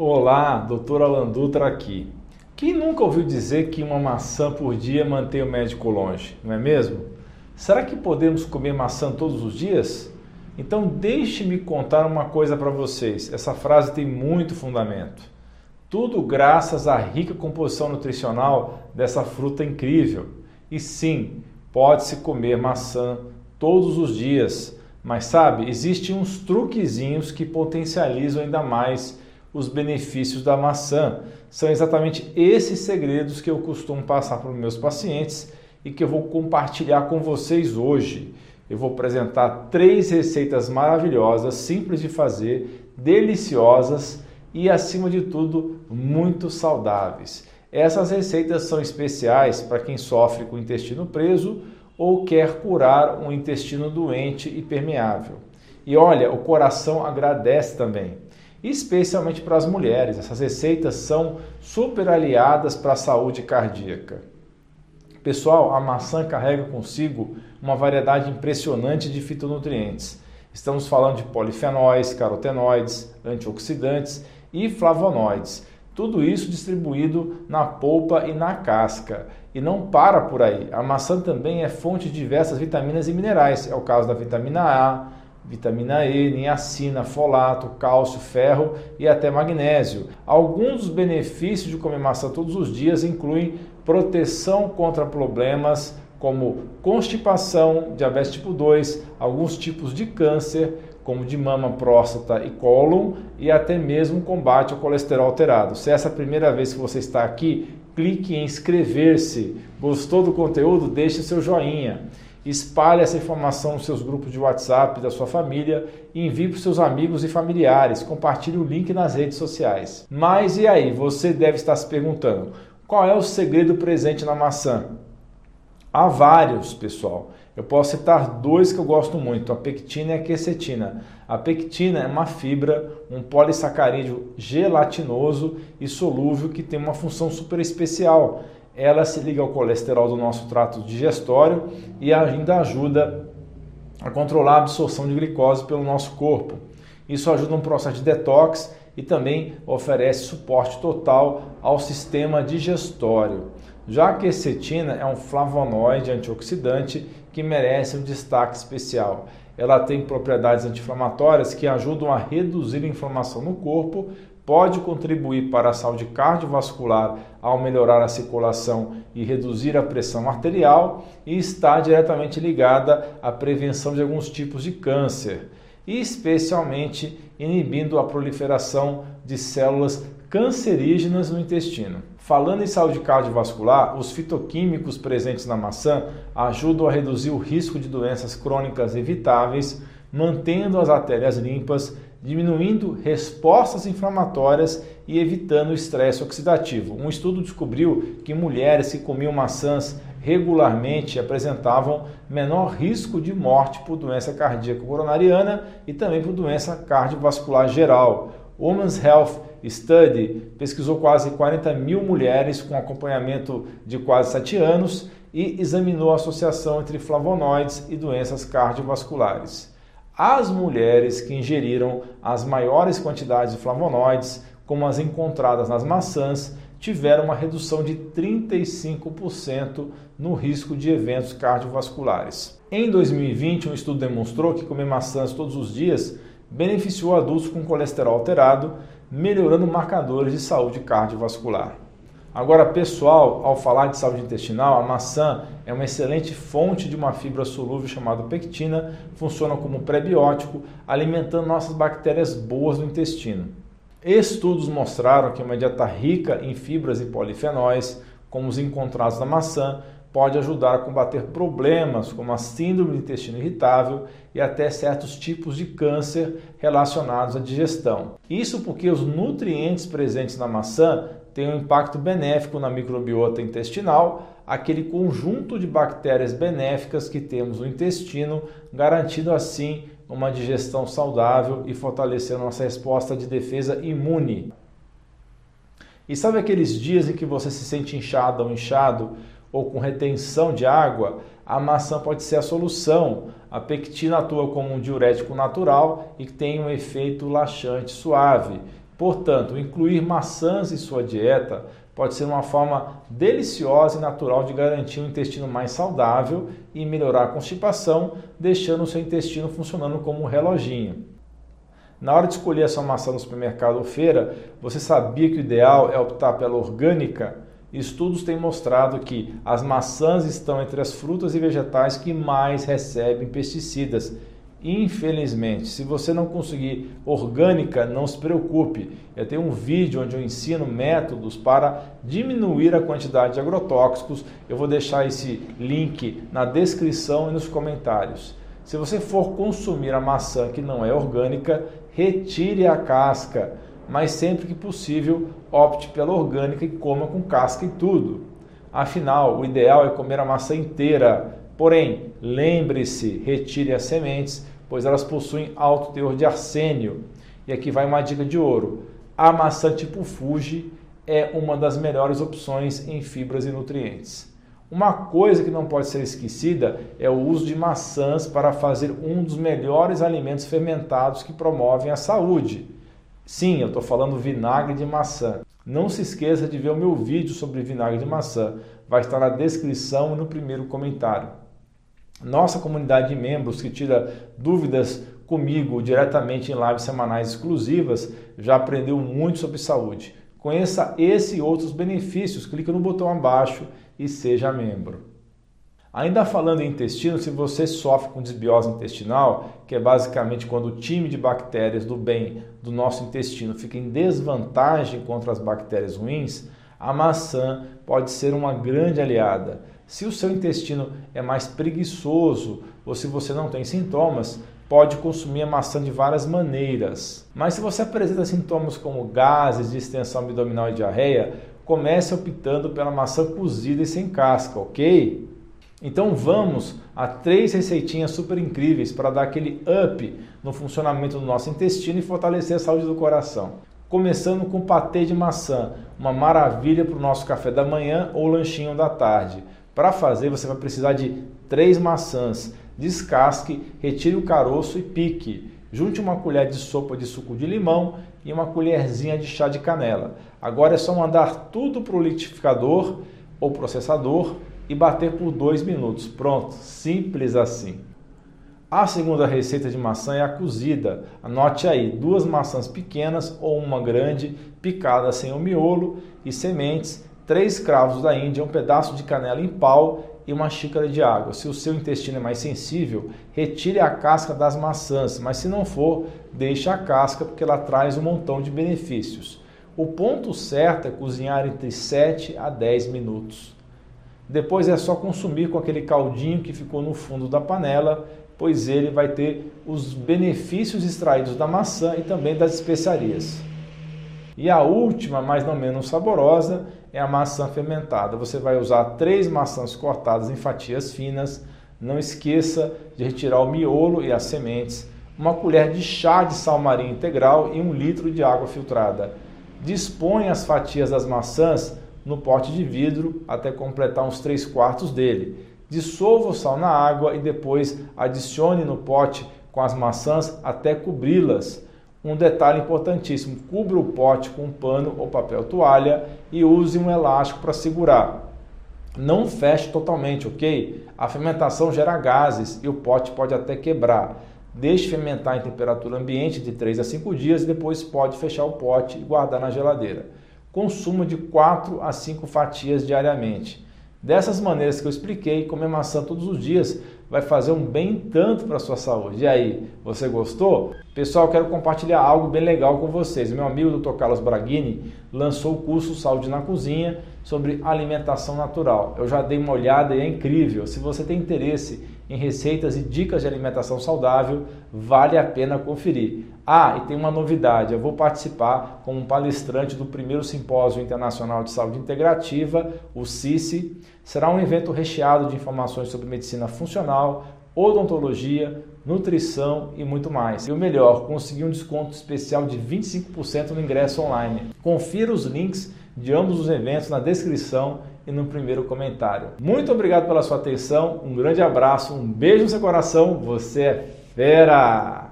Olá, doutor Alan Dutra aqui. Quem nunca ouviu dizer que uma maçã por dia mantém o médico longe, não é mesmo? Será que podemos comer maçã todos os dias? Então deixe-me contar uma coisa para vocês. Essa frase tem muito fundamento. Tudo graças à rica composição nutricional dessa fruta incrível. E sim, pode-se comer maçã todos os dias. Mas sabe, existem uns truquezinhos que potencializam ainda mais os benefícios da maçã. São exatamente esses segredos que eu costumo passar para os meus pacientes e que eu vou compartilhar com vocês hoje. Eu vou apresentar três receitas maravilhosas, simples de fazer, deliciosas e, acima de tudo, muito saudáveis. Essas receitas são especiais para quem sofre com o intestino preso ou quer curar um intestino doente e permeável. E olha, o coração agradece também especialmente para as mulheres. Essas receitas são super aliadas para a saúde cardíaca. Pessoal, a maçã carrega consigo uma variedade impressionante de fitonutrientes. Estamos falando de polifenóis, carotenoides, antioxidantes e flavonoides. Tudo isso distribuído na polpa e na casca. E não para por aí. A maçã também é fonte de diversas vitaminas e minerais. É o caso da vitamina A, vitamina E, niacina, folato, cálcio, ferro e até magnésio. Alguns dos benefícios de comer maçã todos os dias incluem proteção contra problemas como constipação, diabetes tipo 2, alguns tipos de câncer, como de mama, próstata e cólon, e até mesmo combate ao colesterol alterado. Se essa é a primeira vez que você está aqui, clique em inscrever-se. Gostou do conteúdo? Deixe seu joinha. Espalhe essa informação nos seus grupos de WhatsApp da sua família e envie para os seus amigos e familiares. Compartilhe o link nas redes sociais. Mas e aí? Você deve estar se perguntando: qual é o segredo presente na maçã? Há vários, pessoal. Eu posso citar dois que eu gosto muito, a pectina e a quercetina. A pectina é uma fibra, um polissacarídeo gelatinoso e solúvel que tem uma função super especial ela se liga ao colesterol do nosso trato digestório e ainda ajuda a controlar a absorção de glicose pelo nosso corpo. Isso ajuda no processo de detox e também oferece suporte total ao sistema digestório. Já a cetina é um flavonoide antioxidante que merece um destaque especial. Ela tem propriedades anti-inflamatórias que ajudam a reduzir a inflamação no corpo, pode contribuir para a saúde cardiovascular ao melhorar a circulação e reduzir a pressão arterial e está diretamente ligada à prevenção de alguns tipos de câncer, e especialmente inibindo a proliferação de células cancerígenas no intestino. Falando em saúde cardiovascular, os fitoquímicos presentes na maçã ajudam a reduzir o risco de doenças crônicas evitáveis, mantendo as artérias limpas diminuindo respostas inflamatórias e evitando o estresse oxidativo. Um estudo descobriu que mulheres que comiam maçãs regularmente apresentavam menor risco de morte por doença cardíaca coronariana e também por doença cardiovascular geral. Women's Health Study pesquisou quase 40 mil mulheres com acompanhamento de quase 7 anos e examinou a associação entre flavonoides e doenças cardiovasculares. As mulheres que ingeriram as maiores quantidades de flavonoides, como as encontradas nas maçãs, tiveram uma redução de 35% no risco de eventos cardiovasculares. Em 2020, um estudo demonstrou que comer maçãs todos os dias beneficiou adultos com colesterol alterado, melhorando marcadores de saúde cardiovascular. Agora, pessoal, ao falar de saúde intestinal, a maçã é uma excelente fonte de uma fibra solúvel chamada pectina, funciona como prebiótico, alimentando nossas bactérias boas no intestino. Estudos mostraram que uma dieta rica em fibras e polifenóis, como os encontrados na maçã, pode ajudar a combater problemas como a síndrome do intestino irritável e até certos tipos de câncer relacionados à digestão. Isso porque os nutrientes presentes na maçã tem um impacto benéfico na microbiota intestinal, aquele conjunto de bactérias benéficas que temos no intestino, garantindo assim uma digestão saudável e fortalecendo nossa resposta de defesa imune. E sabe aqueles dias em que você se sente inchado ou inchado ou com retenção de água? A maçã pode ser a solução. A pectina atua como um diurético natural e tem um efeito laxante suave Portanto, incluir maçãs em sua dieta pode ser uma forma deliciosa e natural de garantir um intestino mais saudável e melhorar a constipação, deixando o seu intestino funcionando como um reloginho. Na hora de escolher a sua maçã no supermercado ou feira, você sabia que o ideal é optar pela orgânica? Estudos têm mostrado que as maçãs estão entre as frutas e vegetais que mais recebem pesticidas Infelizmente, se você não conseguir orgânica, não se preocupe. Eu tenho um vídeo onde eu ensino métodos para diminuir a quantidade de agrotóxicos. Eu vou deixar esse link na descrição e nos comentários. Se você for consumir a maçã que não é orgânica, retire a casca, mas sempre que possível, opte pela orgânica e coma com casca e tudo. Afinal, o ideal é comer a maçã inteira Porém, lembre-se, retire as sementes, pois elas possuem alto teor de arsênio. E aqui vai uma dica de ouro: a maçã tipo Fuji é uma das melhores opções em fibras e nutrientes. Uma coisa que não pode ser esquecida é o uso de maçãs para fazer um dos melhores alimentos fermentados que promovem a saúde. Sim, eu estou falando vinagre de maçã. Não se esqueça de ver o meu vídeo sobre vinagre de maçã. Vai estar na descrição e no primeiro comentário. Nossa comunidade de membros que tira dúvidas comigo diretamente em lives semanais exclusivas já aprendeu muito sobre saúde. Conheça esse e outros benefícios, clique no botão abaixo e seja membro. Ainda falando em intestino, se você sofre com desbiose intestinal, que é basicamente quando o time de bactérias do bem do nosso intestino fica em desvantagem contra as bactérias ruins, a maçã pode ser uma grande aliada. Se o seu intestino é mais preguiçoso ou se você não tem sintomas, pode consumir a maçã de várias maneiras. Mas se você apresenta sintomas como gases, distensão abdominal e diarreia, comece optando pela maçã cozida e sem casca, ok? Então vamos a três receitinhas super incríveis para dar aquele up no funcionamento do nosso intestino e fortalecer a saúde do coração. Começando com patê de maçã, uma maravilha para o nosso café da manhã ou lanchinho da tarde. Para fazer, você vai precisar de três maçãs. Descasque, retire o caroço e pique. Junte uma colher de sopa de suco de limão e uma colherzinha de chá de canela. Agora é só mandar tudo para o liquidificador ou processador e bater por dois minutos. Pronto, simples assim. A segunda receita de maçã é a cozida. Anote aí, duas maçãs pequenas ou uma grande, picada sem o miolo e sementes três cravos da Índia, um pedaço de canela em pau e uma xícara de água. Se o seu intestino é mais sensível, retire a casca das maçãs, mas se não for, deixe a casca porque ela traz um montão de benefícios. O ponto certo é cozinhar entre 7 a 10 minutos. Depois é só consumir com aquele caldinho que ficou no fundo da panela, pois ele vai ter os benefícios extraídos da maçã e também das especiarias. E a última, mas não menos saborosa, é a maçã fermentada. Você vai usar três maçãs cortadas em fatias finas. Não esqueça de retirar o miolo e as sementes. Uma colher de chá de sal marinho integral e um litro de água filtrada. Dispõe as fatias das maçãs no pote de vidro até completar uns 3 quartos dele. Dissolva o sal na água e depois adicione no pote com as maçãs até cobri-las. Um detalhe importantíssimo: cubra o pote com um pano ou papel toalha e use um elástico para segurar. Não feche totalmente, ok? A fermentação gera gases e o pote pode até quebrar. Deixe fermentar em temperatura ambiente de 3 a 5 dias e depois pode fechar o pote e guardar na geladeira. Consuma de 4 a 5 fatias diariamente. Dessas maneiras que eu expliquei, comer maçã todos os dias vai fazer um bem tanto para a sua saúde. E aí, você gostou? Pessoal, quero compartilhar algo bem legal com vocês. Meu amigo Dr. Carlos Braghini lançou o curso Saúde na Cozinha sobre alimentação natural. Eu já dei uma olhada e é incrível. Se você tem interesse em receitas e dicas de alimentação saudável, vale a pena conferir. Ah, e tem uma novidade: eu vou participar como palestrante do primeiro Simpósio Internacional de Saúde Integrativa, o CICE. Será um evento recheado de informações sobre medicina funcional, odontologia, nutrição e muito mais. E o melhor, consegui um desconto especial de 25% no ingresso online. Confira os links de ambos os eventos na descrição e no primeiro comentário. Muito obrigado pela sua atenção, um grande abraço, um beijo no seu coração, você é fera!